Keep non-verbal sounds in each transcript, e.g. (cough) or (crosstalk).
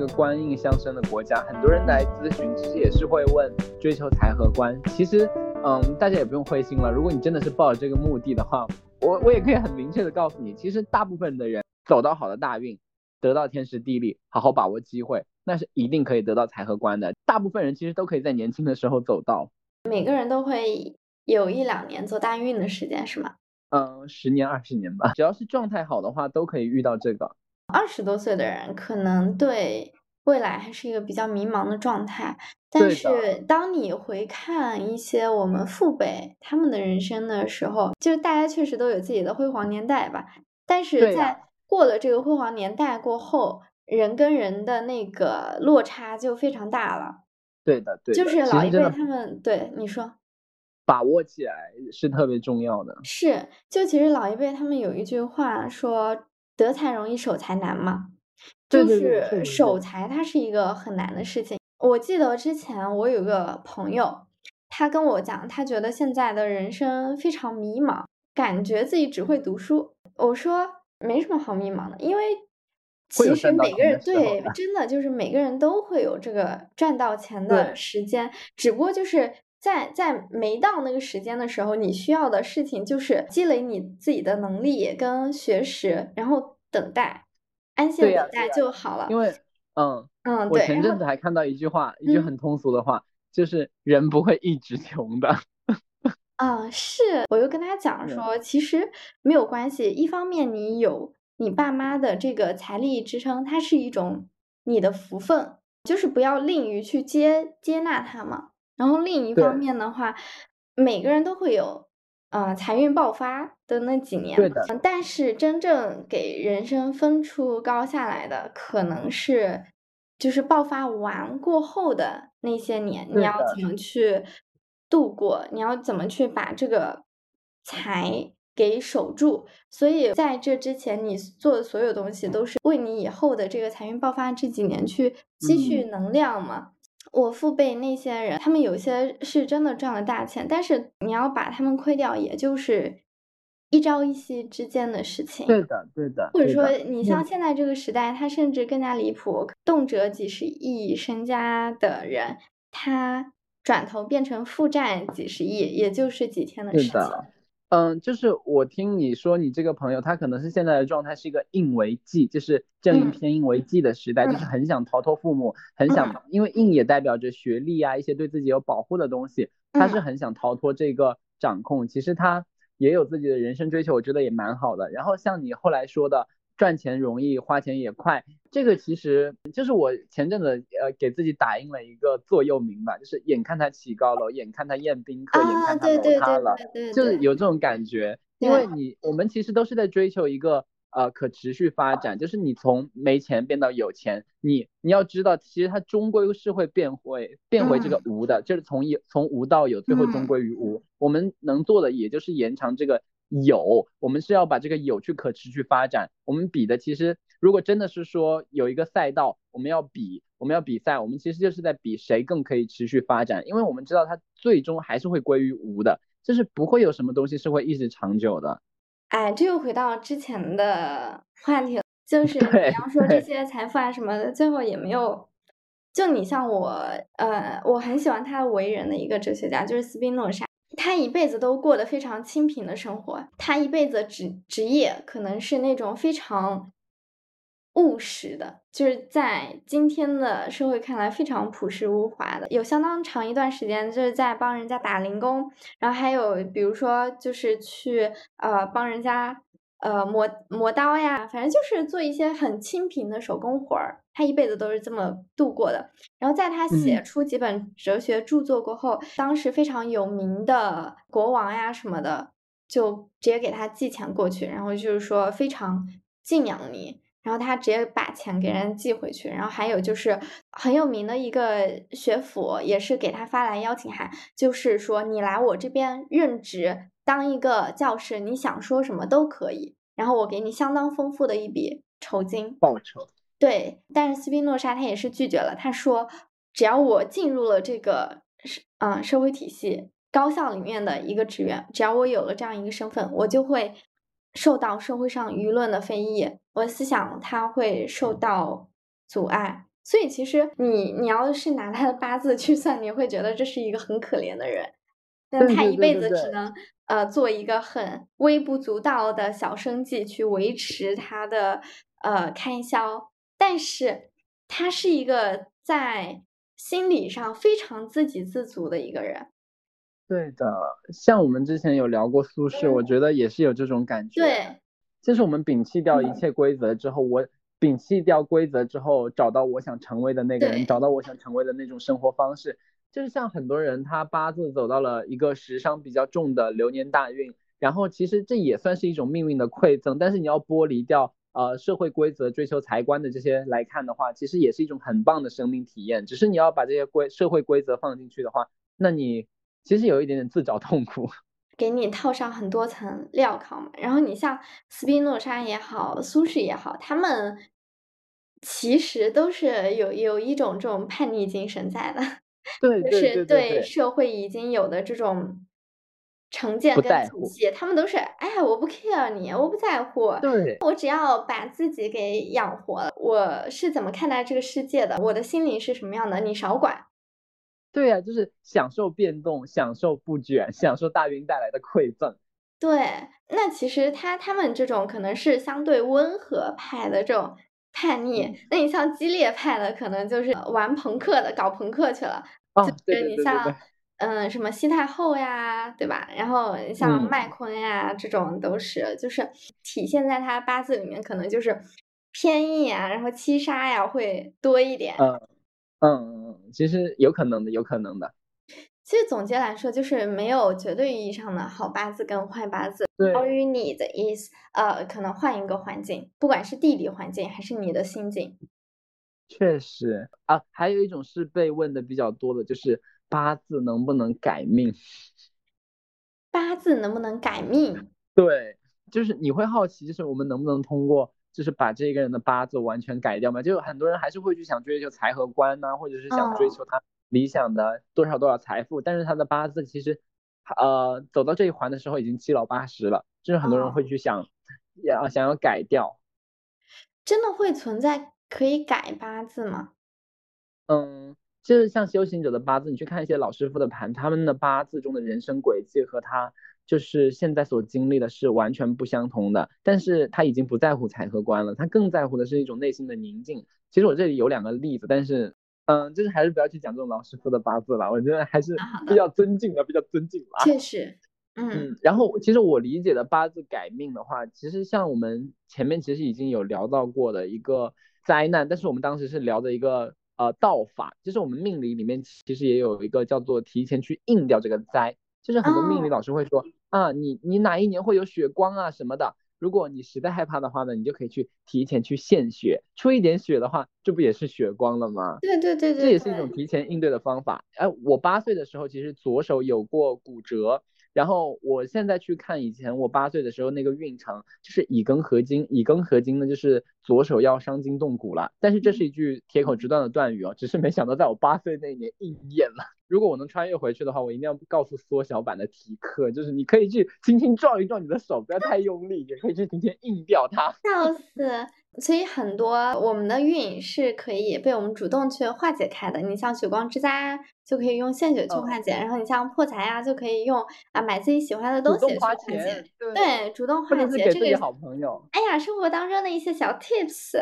是一个官印相生的国家，很多人来咨询其实也是会问追求财和官。其实，嗯，大家也不用灰心了。如果你真的是抱着这个目的的话，我我也可以很明确的告诉你，其实大部分的人走到好的大运，得到天时地利，好好把握机会，那是一定可以得到财和官的。大部分人其实都可以在年轻的时候走到。每个人都会有一两年做大运的时间，是吗？嗯，十年二十年吧，只要是状态好的话，都可以遇到这个。二十多岁的人可能对未来还是一个比较迷茫的状态，但是当你回看一些我们父辈他们的人生的时候，就是大家确实都有自己的辉煌年代吧。但是在过了这个辉煌年代过后，人跟人的那个落差就非常大了。对的，对，就是老一辈他们对你说，把握起来是特别重要的。是，就其实老一辈他们有一句话说。得财容易守财难嘛，就是守财它是一个很难的事情。我记得之前我有个朋友，他跟我讲，他觉得现在的人生非常迷茫，感觉自己只会读书。我说没什么好迷茫的，因为其实每个人对真的就是每个人都会有这个赚到钱的时间，只不过就是。在在没到那个时间的时候，你需要的事情就是积累你自己的能力跟学识，然后等待，安心等待就好了。因为，嗯嗯，我前阵子还看到一句话，一句很通俗的话，就是人不会一直穷的。(laughs) 啊，是，我又跟他讲说，其实没有关系。一方面，你有你爸妈的这个财力支撑，它是一种你的福分，就是不要吝于去接接纳他嘛。然后另一方面的话，每个人都会有，呃，财运爆发的那几年。对的。但是真正给人生分出高下来的，可能是就是爆发完过后的那些年，你要怎么去度过？你要怎么去把这个财给守住？所以在这之前，你做的所有东西都是为你以后的这个财运爆发这几年去积蓄能量嘛。我父辈那些人，他们有些是真的赚了大钱，但是你要把他们亏掉，也就是一朝一夕之间的事情。对的，对的。或者说，你像现在这个时代，他甚至更加离谱，动辄几十亿身家的人，他转头变成负债几十亿，也就是几天的事情。嗯，就是我听你说，你这个朋友他可能是现在的状态是一个应为继，就是正印偏应为继的时代，就是很想逃脱父母，很想，因为应也代表着学历啊，一些对自己有保护的东西，他是很想逃脱这个掌控。其实他也有自己的人生追求，我觉得也蛮好的。然后像你后来说的。赚钱容易，花钱也快，这个其实就是我前阵子呃给自己打印了一个座右铭吧，就是眼看他起高楼，眼看他宴宾客，眼看他楼塌了，就是有这种感觉。因为你我们其实都是在追求一个呃可持续发展，就是你从没钱变到有钱，你你要知道，其实它终归是会变回变回这个无的，就是从有从无到有，最后终归于无。我们能做的也就是延长这个。有，我们是要把这个有去可持续发展。我们比的其实，如果真的是说有一个赛道，我们要比，我们要比赛，我们其实就是在比谁更可以持续发展。因为我们知道它最终还是会归于无的，就是不会有什么东西是会一直长久的。哎，这又回到之前的 (laughs) 话题了，就是你要说这些财富啊什么的，最后也没有。就你像我，呃，我很喜欢他为人的一个哲学家，就是斯宾诺莎。他一辈子都过得非常清贫的生活，他一辈子职职业可能是那种非常务实的，就是在今天的社会看来非常朴实无华的。有相当长一段时间就是在帮人家打零工，然后还有比如说就是去呃帮人家。呃，磨磨刀呀，反正就是做一些很清贫的手工活儿。他一辈子都是这么度过的。然后在他写出几本哲学著作过后，当时非常有名的国王呀什么的，就直接给他寄钱过去，然后就是说非常敬仰你。然后他直接把钱给人寄回去。然后还有就是很有名的一个学府，也是给他发来邀请函，就是说你来我这边任职。当一个教师，你想说什么都可以，然后我给你相当丰富的一笔酬金报酬。对，但是斯宾诺莎他也是拒绝了，他说只要我进入了这个社嗯社会体系高校里面的一个职员，只要我有了这样一个身份，我就会受到社会上舆论的非议，我的思想它会受到阻碍。所以其实你你要是拿他的八字去算，你会觉得这是一个很可怜的人，那他一辈子只能呃做一个很微不足道的小生计去维持他的呃开销，但是他是一个在心理上非常自给自足的一个人。对的，像我们之前有聊过苏轼，我觉得也是有这种感觉。对，就是我们摒弃掉一切规则之后，我。摒弃掉规则之后，找到我想成为的那个人，找到我想成为的那种生活方式，就是像很多人他八字走到了一个时伤比较重的流年大运，然后其实这也算是一种命运的馈赠，但是你要剥离掉呃社会规则、追求财官的这些来看的话，其实也是一种很棒的生命体验。只是你要把这些规社会规则放进去的话，那你其实有一点点自找痛苦，(laughs) 给你套上很多层镣铐嘛。然后你像斯宾诺莎也好，苏轼也好，他们。其实都是有有一种这种叛逆精神在的，(laughs) 对，就是对社会已经有的这种成见跟体系，他们都是哎呀，我不 care 你，我不在乎，对，我只要把自己给养活了，我是怎么看待这个世界的，我的心灵是什么样的，你少管。对呀，就是享受变动，享受不卷，(laughs) 享受大运带来的馈赠。对，那其实他他们这种可能是相对温和派的这种。叛逆，那你像激烈派的，可能就是玩朋克的，搞朋克去了。哦，就是你像，嗯，什么西太后呀，对吧？然后像麦昆呀，这种都是，就是体现在他八字里面，可能就是偏硬啊，然后七杀呀会多一点。嗯嗯，其实有可能的，有可能的。其实总结来说，就是没有绝对意义上的好八字跟坏八字。对。于你的意思呃，可能换一个环境，不管是地理环境还是你的心境。确实啊，还有一种是被问的比较多的，就是八字能不能改命？(laughs) 八字能不能改命？对，就是你会好奇，就是我们能不能通过，就是把这个人的八字完全改掉嘛？就很多人还是会去想追求财和官呐，或者是想追求他。理想的多少多少财富，但是他的八字其实，呃，走到这一环的时候已经七老八十了，就是很多人会去想，要想要改掉。真的会存在可以改八字吗？嗯，就是像修行者的八字，你去看一些老师傅的盘，他们的八字中的人生轨迹和他就是现在所经历的是完全不相同的，但是他已经不在乎财和官了，他更在乎的是一种内心的宁静。其实我这里有两个例子，但是。嗯，就是还是不要去讲这种老师傅的八字了，我觉得还是比较尊敬的，比较尊敬了。确实，嗯。然后，其实我理解的八字改命的话，其实像我们前面其实已经有聊到过的一个灾难，但是我们当时是聊的一个呃道法，就是我们命理里面其实也有一个叫做提前去应掉这个灾，就是很多命理老师会说啊，你你哪一年会有血光啊什么的。如果你实在害怕的话呢，你就可以去提前去献血，出一点血的话，这不也是血光了吗？对对对对，这也是一种提前应对的方法。哎，我八岁的时候其实左手有过骨折，然后我现在去看以前我八岁的时候那个运程，就是乙庚合金，乙庚合金呢就是左手要伤筋动骨了。但是这是一句铁口直断的断语哦，只是没想到在我八岁那一年应验了。如果我能穿越回去的话，我一定要告诉缩小版的提克，就是你可以去轻轻撞一撞你的手，不要太用力，也可以去轻轻硬掉它。笑死！所以很多我们的运是可以被我们主动去化解开的。你像血光之灾就可以用献血去化解，然后你像破财呀，就可以用啊买自己喜欢的东西去化解。对，主动化解这个好朋友。哎呀，生活当中的一些小 tips。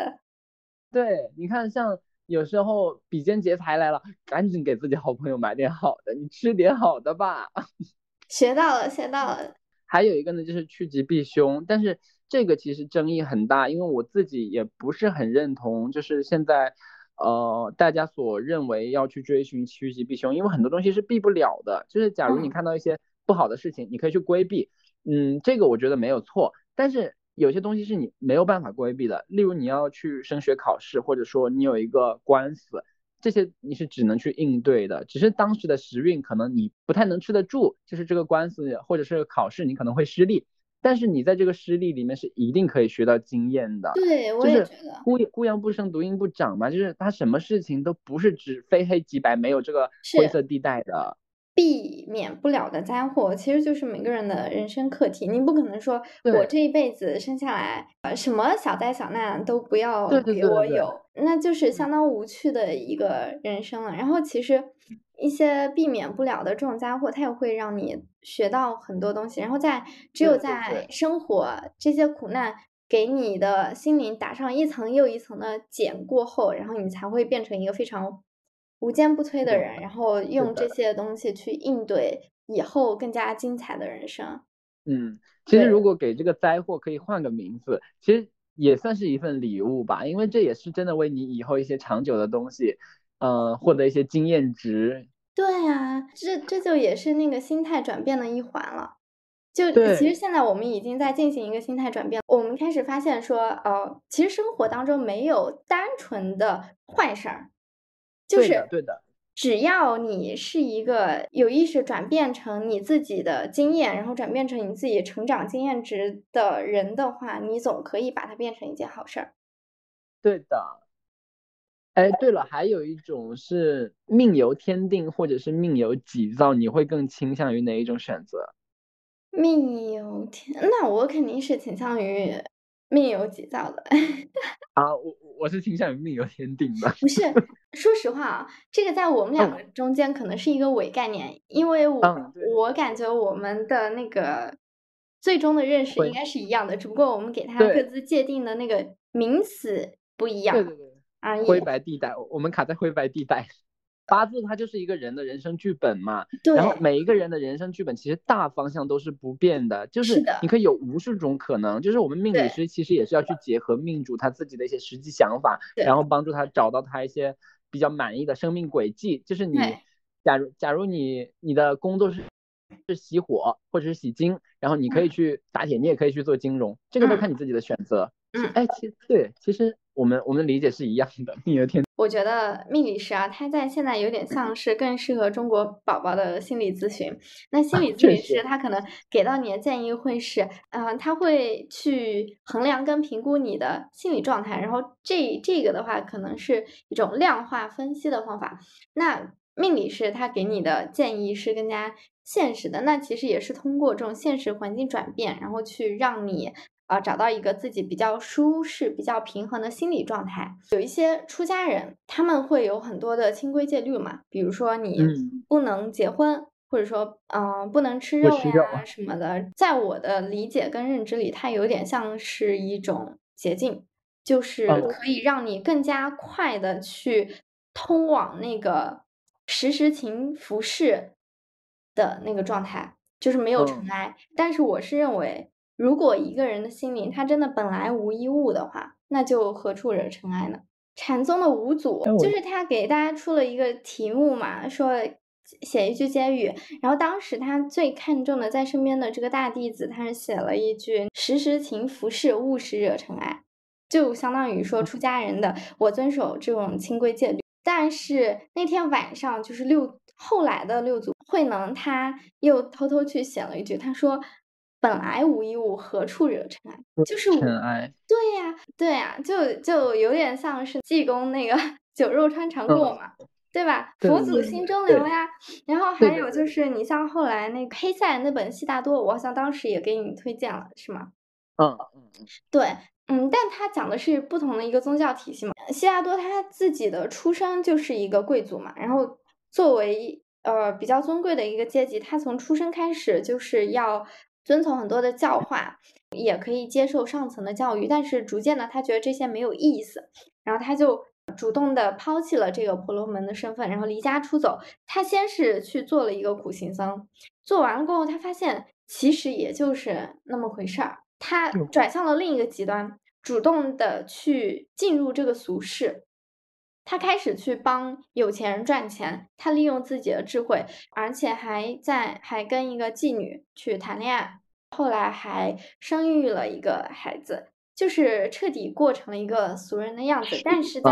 对，你看像。有时候比肩劫财来了，赶紧给自己好朋友买点好的，你吃点好的吧。(laughs) 学到了，学到了。还有一个呢，就是趋吉避凶，但是这个其实争议很大，因为我自己也不是很认同，就是现在呃大家所认为要去追寻趋吉避凶，因为很多东西是避不了的。就是假如你看到一些不好的事情，你可以去规避，嗯，这个我觉得没有错，但是。有些东西是你没有办法规避的，例如你要去升学考试，或者说你有一个官司，这些你是只能去应对的。只是当时的时运可能你不太能吃得住，就是这个官司或者是考试你可能会失利，但是你在这个失利里面是一定可以学到经验的。对，我也觉得。孤孤阳不生，独阴不长嘛，就是他什么事情都不是只非黑即白，没有这个灰色地带的。避免不了的灾祸，其实就是每个人的人生课题。你不可能说我这一辈子生下来，呃，什么小灾小难都不要给我有，那就是相当无趣的一个人生了。然后其实一些避免不了的这种灾祸，它也会让你学到很多东西。然后在只有在生活这些苦难给你的心灵打上一层又一层的茧过后，然后你才会变成一个非常。无坚不摧的人，然后用这些东西去应对以后更加精彩的人生。嗯，其实如果给这个灾祸可以换个名字，其实也算是一份礼物吧，因为这也是真的为你以后一些长久的东西，呃，获得一些经验值。对啊，这这就也是那个心态转变的一环了。就其实现在我们已经在进行一个心态转变，我们开始发现说，呃，其实生活当中没有单纯的坏事儿。就是对的，只要你是一个有意识转变成你自己的经验，然后转变成你自己成长经验值的人的话，你总可以把它变成一件好事儿。对的，哎，对了，还有一种是命由天定，或者是命由己造，你会更倾向于哪一种选择？命由天，那我肯定是倾向于命由己造的。(laughs) 啊，我我是倾向于命由天定的。不是。说实话啊，这个在我们两个中间可能是一个伪概念，因为我我感觉我们的那个最终的认识应该是一样的，只不过我们给它各自界定的那个名词不一样。对对对，啊，灰白地带，我们卡在灰白地带。八字它就是一个人的人生剧本嘛，然后每一个人的人生剧本其实大方向都是不变的，就是你可以有无数种可能，就是我们命理师其实也是要去结合命主他自己的一些实际想法，然后帮助他找到他一些。比较满意的生命轨迹，就是你，假如假如你你的工作是是喜火或者是喜金，然后你可以去打铁，你也可以去做金融，这个都看你自己的选择。嗯，哎，其对，其实我们我们的理解是一样的，命由天。我觉得命理师啊，他在现在有点像是更适合中国宝宝的心理咨询。那心理咨询师他可能给到你的建议会是，嗯，他会去衡量跟评估你的心理状态，然后这这个的话可能是一种量化分析的方法。那命理师他给你的建议是更加现实的，那其实也是通过这种现实环境转变，然后去让你。啊，找到一个自己比较舒适、比较平衡的心理状态。有一些出家人，他们会有很多的清规戒律嘛，比如说你不能结婚，或者说，嗯，不能吃肉呀什么的。在我的理解跟认知里，它有点像是一种捷径，就是可以让你更加快的去通往那个时时勤拂拭的那个状态，就是没有尘埃。但是我是认为。如果一个人的心灵他真的本来无一物的话，那就何处惹尘埃呢？禅宗的五祖就是他给大家出了一个题目嘛，说写一句偈语，然后当时他最看重的在身边的这个大弟子，他是写了一句“时时勤拂拭，勿使惹尘埃”，就相当于说出家人的我遵守这种清规戒律。但是那天晚上，就是六后来的六祖慧能，他又偷偷去写了一句，他说。本来无一物，何处惹尘埃？就是尘埃。对呀，对呀，就就有点像是济公那个 (laughs) 酒肉穿肠过嘛，对吧？佛祖心中留呀。然后还有就是，你像后来那个黑塞那本《悉达多》，我好像当时也给你推荐了，是吗？嗯嗯嗯。对，嗯，但他讲的是不同的一个宗教体系嘛。悉达多他自己的出生就是一个贵族嘛，然后作为呃比较尊贵的一个阶级，他从出生开始就是要。遵从很多的教化，也可以接受上层的教育，但是逐渐的，他觉得这些没有意思，然后他就主动的抛弃了这个婆罗门的身份，然后离家出走。他先是去做了一个苦行僧，做完了过后，他发现其实也就是那么回事儿。他转向了另一个极端，主动的去进入这个俗世。他开始去帮有钱人赚钱，他利用自己的智慧，而且还在还跟一个妓女去谈恋爱，后来还生育了一个孩子，就是彻底过成了一个俗人的样子。但是在，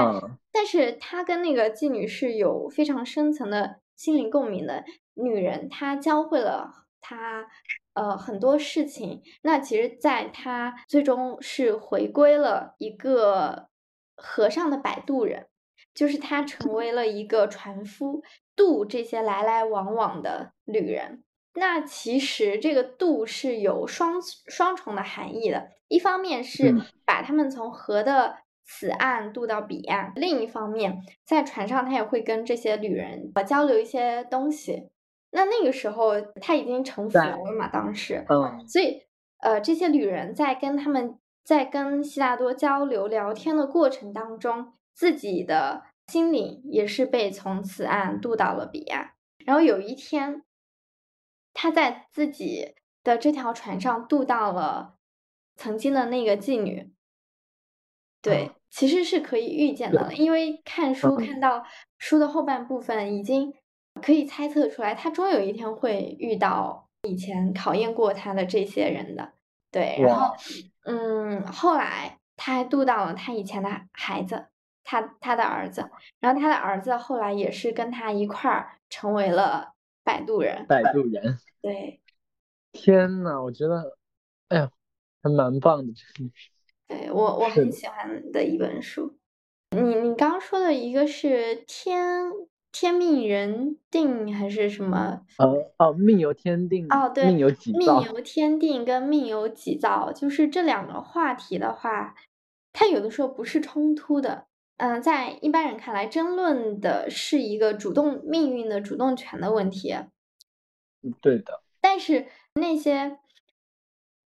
但是他跟那个妓女是有非常深层的心灵共鸣的女人，她教会了他呃很多事情。那其实，在他最终是回归了一个和尚的摆渡人。就是他成 (laughs) 为了一个船夫，渡这些来来往往的旅人。那其实这个渡是有双双重的含义的，一方面是把他们从河的此岸渡到彼岸，另一方面在船上他也会跟这些旅人交流一些东西。那那个时候他已经成佛了嘛，当时，嗯，所以呃这些旅人在跟他们在跟悉达多交流聊天的过程当中，自己的心灵也是被从此岸渡到了彼岸。然后有一天。他在自己的这条船上渡到了曾经的那个妓女，对，其实是可以预见的，因为看书看到书的后半部分，已经可以猜测出来，他终有一天会遇到以前考验过他的这些人的，对，然后，嗯，后来他还渡到了他以前的孩子，他他的儿子，然后他的儿子后来也是跟他一块儿成为了摆渡人，摆渡人。对，天呐，我觉得，哎呀，还蛮棒的，真的是。对我我很喜欢的一本书。你你刚刚说的一个是天天命人定还是什么？哦哦，命由天定。哦，对，命由己造。命由天定跟命由己造，就是这两个话题的话，它有的时候不是冲突的。嗯，在一般人看来，争论的是一个主动命运的主动权的问题。对的，但是那些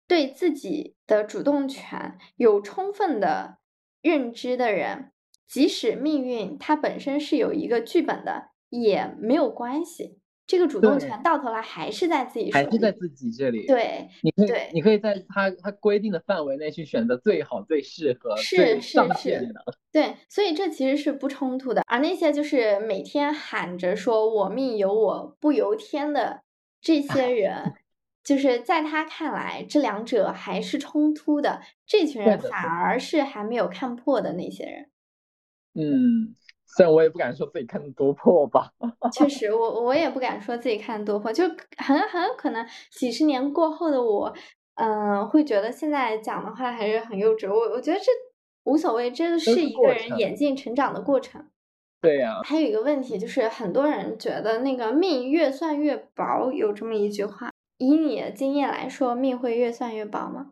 对自己的主动权有充分的认知的人，即使命运它本身是有一个剧本的，也没有关系。这个主动权到头来还是在自己，还是在自己这里。对，你可以，你可以在他他规定的范围内去选择最好、最适合、是是是，的。对，所以这其实是不冲突的。而那些就是每天喊着说我命由我不由天的。这些 (laughs) 人，就是在他看来，这两者还是冲突的。这群人反而是还没有看破的那些人。嗯，虽然我也不敢说自己看的多破吧。(laughs) 确实，我我也不敢说自己看的多破，就很很有可能几十年过后的我，嗯，会觉得现在讲的话还是很幼稚。我我觉得这无所谓，这是一个人演进成长的过程。对呀，还有一个问题就是，很多人觉得那个命越算越薄，有这么一句话。以你的经验来说，命会越算越薄吗？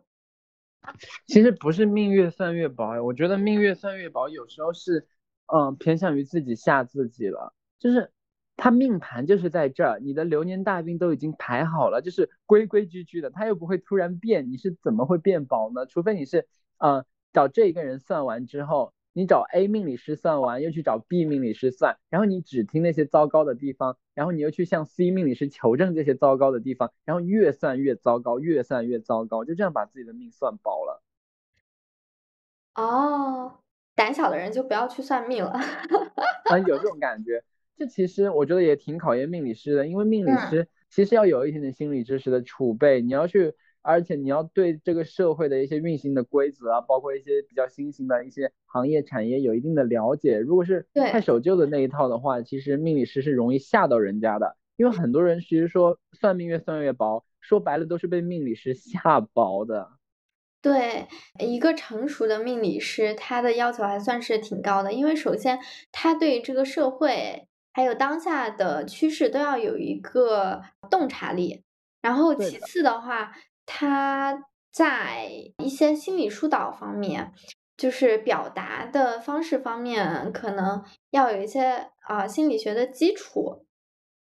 其实不是命越算越薄，我觉得命越算越薄，有时候是，嗯，偏向于自己吓自己了。就是他命盘就是在这儿，你的流年大运都已经排好了，就是规规矩矩的，他又不会突然变，你是怎么会变薄呢？除非你是，嗯，找这一个人算完之后。你找 A 命理师算完，又去找 B 命理师算，然后你只听那些糟糕的地方，然后你又去向 C 命理师求证这些糟糕的地方，然后越算越糟糕，越算越糟糕，就这样把自己的命算薄了。哦，胆小的人就不要去算命了。啊，(laughs) 有这种感觉，这其实我觉得也挺考验命理师的，因为命理师其实要有一点点心理知识的储备，你要去。而且你要对这个社会的一些运行的规则啊，包括一些比较新型的一些行业产业有一定的了解。如果是太守旧的那一套的话，其实命理师是容易吓到人家的。因为很多人其实说算命越算越薄，说白了都是被命理师吓薄的。对，一个成熟的命理师，他的要求还算是挺高的。因为首先他对这个社会还有当下的趋势都要有一个洞察力，然后其次的话。他在一些心理疏导方面，就是表达的方式方面，可能要有一些啊心理学的基础。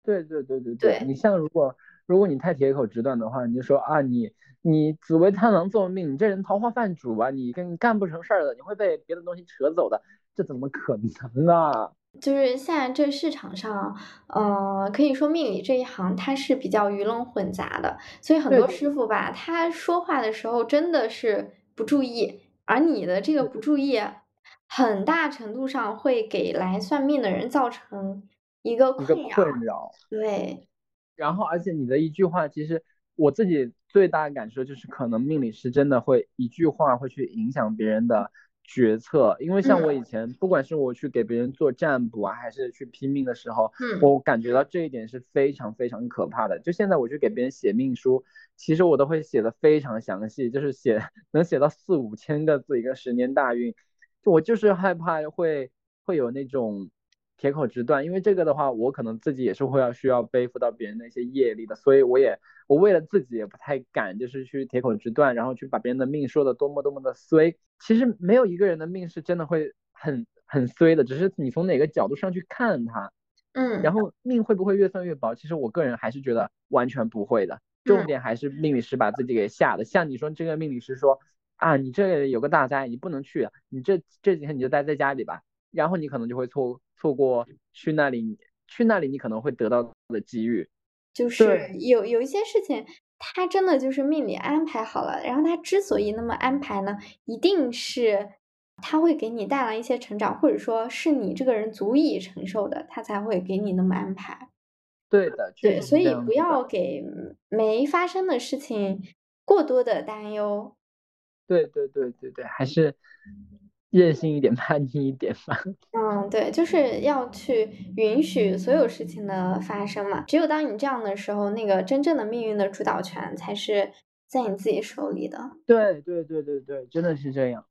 对对对对对，你像如果如果你太铁口直断的话，你就说啊你你紫薇贪狼坐命，你这人桃花犯主啊，你跟干不成事儿的，你会被别的东西扯走的，这怎么可能啊？就是现在这市场上，呃，可以说命理这一行它是比较鱼龙混杂的，所以很多师傅吧，他说话的时候真的是不注意，而你的这个不注意，很大程度上会给来算命的人造成一个困扰。对。然后，而且你的一句话，其实我自己最大的感受就是，可能命理师真的会一句话会去影响别人的。决策，因为像我以前，不管是我去给别人做占卜啊，还是去拼命的时候，嗯，我感觉到这一点是非常非常可怕的。就现在我去给别人写命书，其实我都会写的非常详细，就是写 (laughs) 能写到四五千个字一个十年大运，我就是害怕会会有那种铁口直断，因为这个的话，我可能自己也是会要需要背负到别人的一些业力的，所以我也我为了自己也不太敢，就是去铁口直断，然后去把别人的命说的多么多么的衰。其实没有一个人的命是真的会很很衰的，只是你从哪个角度上去看他。嗯，然后命会不会越算越薄？其实我个人还是觉得完全不会的。重点还是命理师把自己给吓的。像你说这个命理师说啊，你这有个大灾，你不能去，你这这几天你就待在家里吧。然后你可能就会错错过去那里，去那里你可能会得到的机遇。就是有有一些事情，他真的就是命里安排好了。然后他之所以那么安排呢，一定是。他会给你带来一些成长，或者说是你这个人足以承受的，他才会给你那么安排。对的，对，所以不要给没发生的事情过多的担忧。对对对对对，还是任性一点，叛逆一点吧。(laughs) 嗯，对，就是要去允许所有事情的发生嘛。只有当你这样的时候，那个真正的命运的主导权才是在你自己手里的。对对对对对，真的是这样。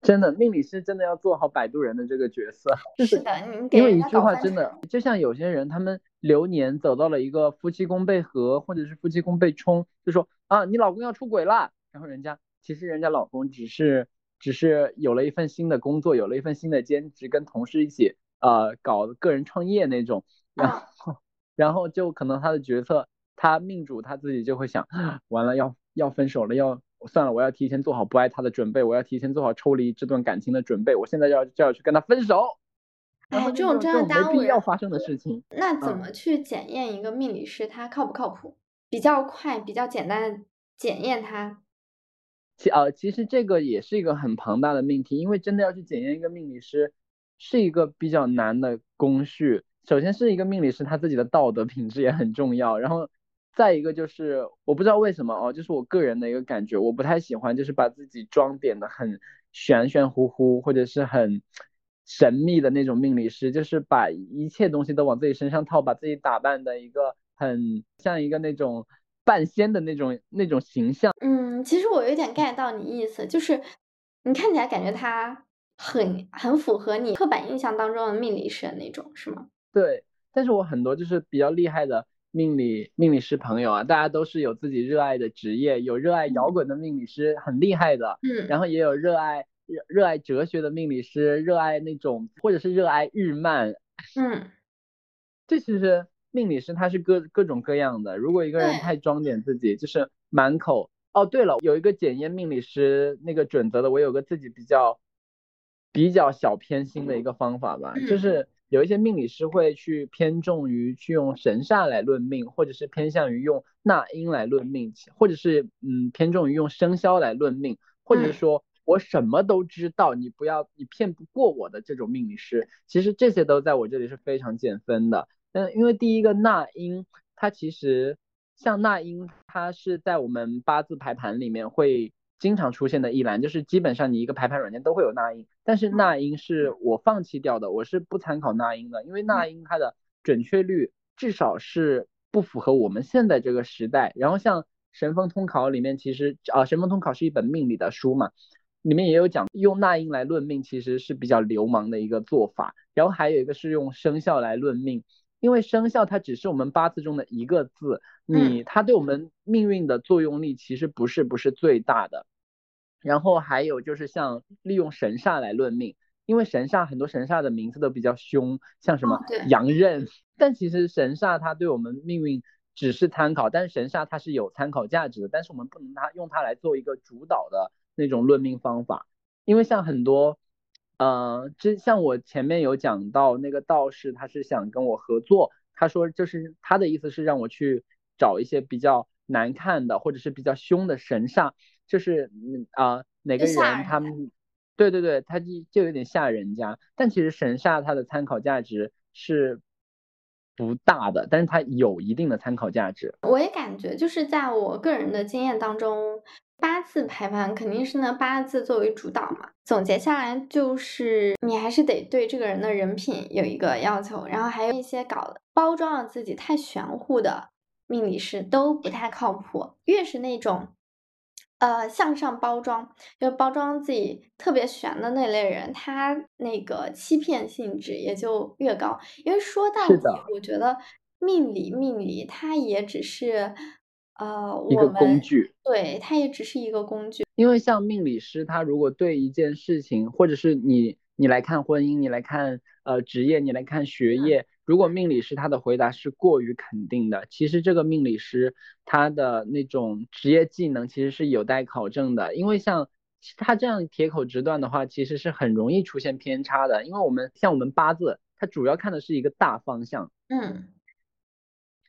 真的，命理师真的要做好摆渡人的这个角色。(laughs) 是的，因为一句话真的，就像有些人他们流年走到了一个夫妻宫被合，或者是夫妻宫被冲，就说啊，你老公要出轨了。然后人家其实人家老公只是只是有了一份新的工作，有了一份新的兼职，跟同事一起呃搞个人创业那种。然后然后就可能他的决策，他命主他自己就会想，完了要要分手了要。算了，我要提前做好不爱他的准备，我要提前做好抽离这段感情的准备。我现在要就要去跟他分手。哎，这种真的耽误要发生的事情。那怎么去检验一个命理师他靠不靠谱？比较快、比较简单的检验他。其呃，其实这个也是一个很庞大的命题，因为真的要去检验一个命理师，是一个比较难的工序。首先是一个命理师他自己的道德品质也很重要，然后。再一个就是我不知道为什么哦，就是我个人的一个感觉，我不太喜欢就是把自己装点的很玄玄乎乎或者是很神秘的那种命理师，就是把一切东西都往自己身上套，把自己打扮的一个很像一个那种半仙的那种那种形象。嗯，其实我有点 get 到你意思，就是你看起来感觉他很很符合你刻板印象当中的命理师的那种，是吗？对，但是我很多就是比较厉害的。命理命理师朋友啊，大家都是有自己热爱的职业，有热爱摇滚的命理师，很厉害的，嗯，然后也有热爱热热爱哲学的命理师，热爱那种或者是热爱日漫，嗯，这其实命理师他是各各种各样的。如果一个人太装点自己，就是满口哦，对了，有一个检验命理师那个准则的，我有个自己比较比较小偏心的一个方法吧，就是。有一些命理师会去偏重于去用神煞来论命，或者是偏向于用纳音来论命，或者是嗯偏重于用生肖来论命，或者是说我什么都知道，你不要你骗不过我的这种命理师，其实这些都在我这里是非常减分的。嗯，因为第一个纳音，它其实像纳音，它是在我们八字排盘里面会。经常出现的一栏就是基本上你一个排盘软件都会有那英，但是那英是我放弃掉的，我是不参考那英的，因为那英它的准确率至少是不符合我们现在这个时代。然后像神风通考里面，其实啊神风通考是一本命理的书嘛，里面也有讲用那英来论命其实是比较流氓的一个做法。然后还有一个是用生肖来论命，因为生肖它只是我们八字中的一个字。你它对我们命运的作用力其实不是不是最大的，然后还有就是像利用神煞来论命，因为神煞很多神煞的名字都比较凶，像什么阳刃，(laughs) 但其实神煞它对我们命运只是参考，但是神煞它是有参考价值的，但是我们不能它用它来做一个主导的那种论命方法，因为像很多，呃，这像我前面有讲到那个道士，他是想跟我合作，他说就是他的意思是让我去。找一些比较难看的或者是比较凶的神煞，就是嗯啊哪个人他们，对对对，他就就有点吓人家。但其实神煞它的参考价值是不大的，但是它有一定的参考价值。我也感觉就是在我个人的经验当中，八字排盘肯定是呢八字作为主导嘛。总结下来就是你还是得对这个人的人品有一个要求，然后还有一些搞包装了自己太玄乎的。命理师都不太靠谱，越是那种呃向上包装，就包装自己特别玄的那类人，他那个欺骗性质也就越高。因为说到底，我觉得命理命理它也只是呃一个工具，对，它也只是一个工具。因为像命理师，他如果对一件事情，或者是你你来看婚姻，你来看呃职业，你来看学业。如果命理师他的回答是过于肯定的，其实这个命理师他的那种职业技能其实是有待考证的。因为像他这样铁口直断的话，其实是很容易出现偏差的。因为我们像我们八字，它主要看的是一个大方向。嗯，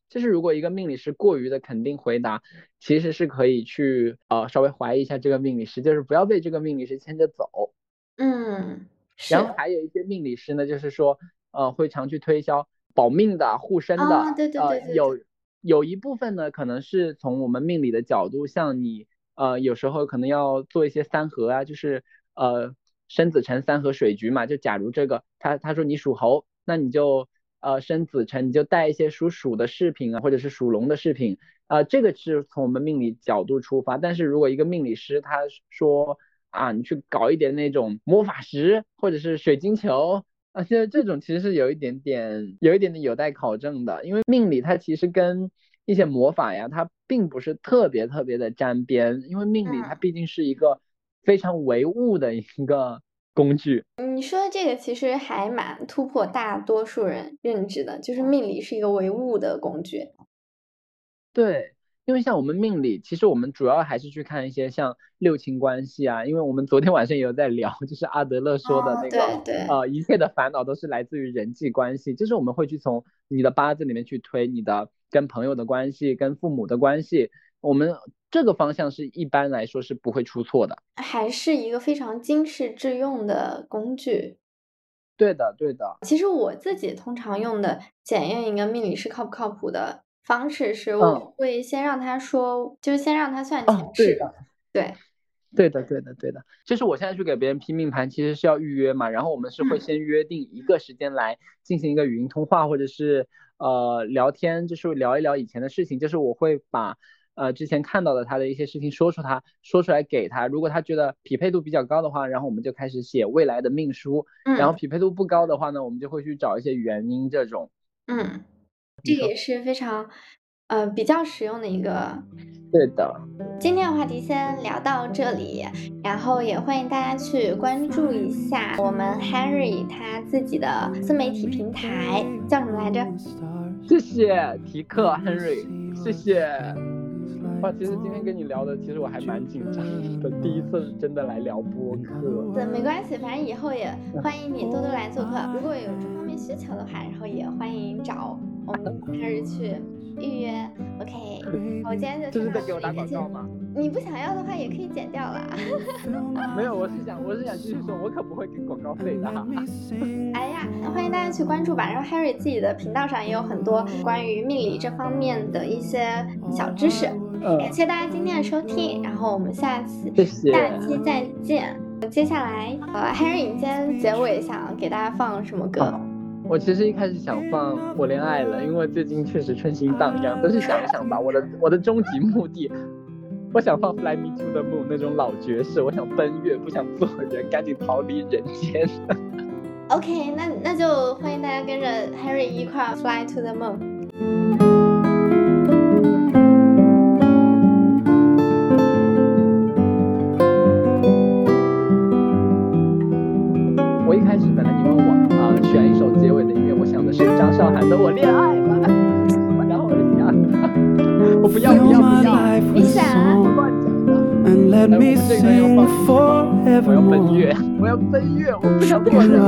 就是如果一个命理师过于的肯定回答，其实是可以去呃稍微怀疑一下这个命理师，就是不要被这个命理师牵着走。嗯，然后还有一些命理师呢，就是说。呃，会常去推销保命的、护身的，对对对对，有有一部分呢，可能是从我们命理的角度，像你呃，有时候可能要做一些三合啊，就是呃，申子辰三合水局嘛，就假如这个他他说你属猴，那你就呃申子辰，你就带一些属鼠的饰品啊，或者是属龙的饰品啊，这个是从我们命理角度出发。但是如果一个命理师他说啊，你去搞一点那种魔法石或者是水晶球。啊，现在这种其实是有一点点，有一点点有待考证的，因为命理它其实跟一些魔法呀，它并不是特别特别的沾边，因为命理它毕竟是一个非常唯物的一个工具。你说的这个其实还蛮突破大多数人认知的，就是命理是一个唯物的工具。对。因为像我们命理，其实我们主要还是去看一些像六亲关系啊。因为我们昨天晚上也有在聊，就是阿德勒说的那个，对对呃，一切的烦恼都是来自于人际关系。就是我们会去从你的八字里面去推你的跟朋友的关系、跟父母的关系。我们这个方向是一般来说是不会出错的，还是一个非常经世致用的工具。对的，对的。其实我自己通常用的检验一个命理师靠不靠谱的。方式是我会先让他说，就是先让他算前世，对，对的，对的，对的。就是我现在去给别人批命盘，其实是要预约嘛，然后我们是会先约定一个时间来进行一个语音通话，或者是呃聊天，就是聊一聊以前的事情。就是我会把呃之前看到的他的一些事情说出他说出来给他，如果他觉得匹配度比较高的话，然后我们就开始写未来的命书，然后匹配度不高的话呢，我们就会去找一些原因这种，嗯。这个也是非常，呃，比较实用的一个。对的。今天的话题先聊到这里，然后也欢迎大家去关注一下我们 Henry 他自己的自媒体平台，叫什么来着？谢谢提克 Henry，谢谢。哇，其实今天跟你聊的，其实我还蛮紧张的，(laughs) 第一次真的来聊播客。对，没关系，反正以后也欢迎你多多来做客。如果有这方面需求的话，然后也欢迎找我们开始去预约。OK，我今天就这是在给我打广告吗？你不想要的话也可以剪掉了。(laughs) 没有，我是想，我是想继续说，我可不会给广告费的。(laughs) 哎呀，欢迎大家去关注吧。然后 Harry 自己的频道上也有很多关于命理这方面的一些小知识。感谢大家今天的收听，然后我们下次下期再见。接下来，呃，Harry，你今天结尾想给大家放什么歌？我其实一开始想放《我恋爱了》，因为最近确实春心荡漾，但是想想吧。我的我的终极目的，我想放《Fly Me to the Moon》那种老爵士，我想奔月，不想做人，赶紧逃离人间。OK，那那就欢迎大家跟着 Harry 一块儿 Fly to the Moon。张韶涵的《我恋爱了》，(laughs) 然后我就想，(laughs) 我不要不要不要，你想乱讲的。(laughs) 哎，我们这个要放什么？我要奔月，我要奔月，我不想做人了。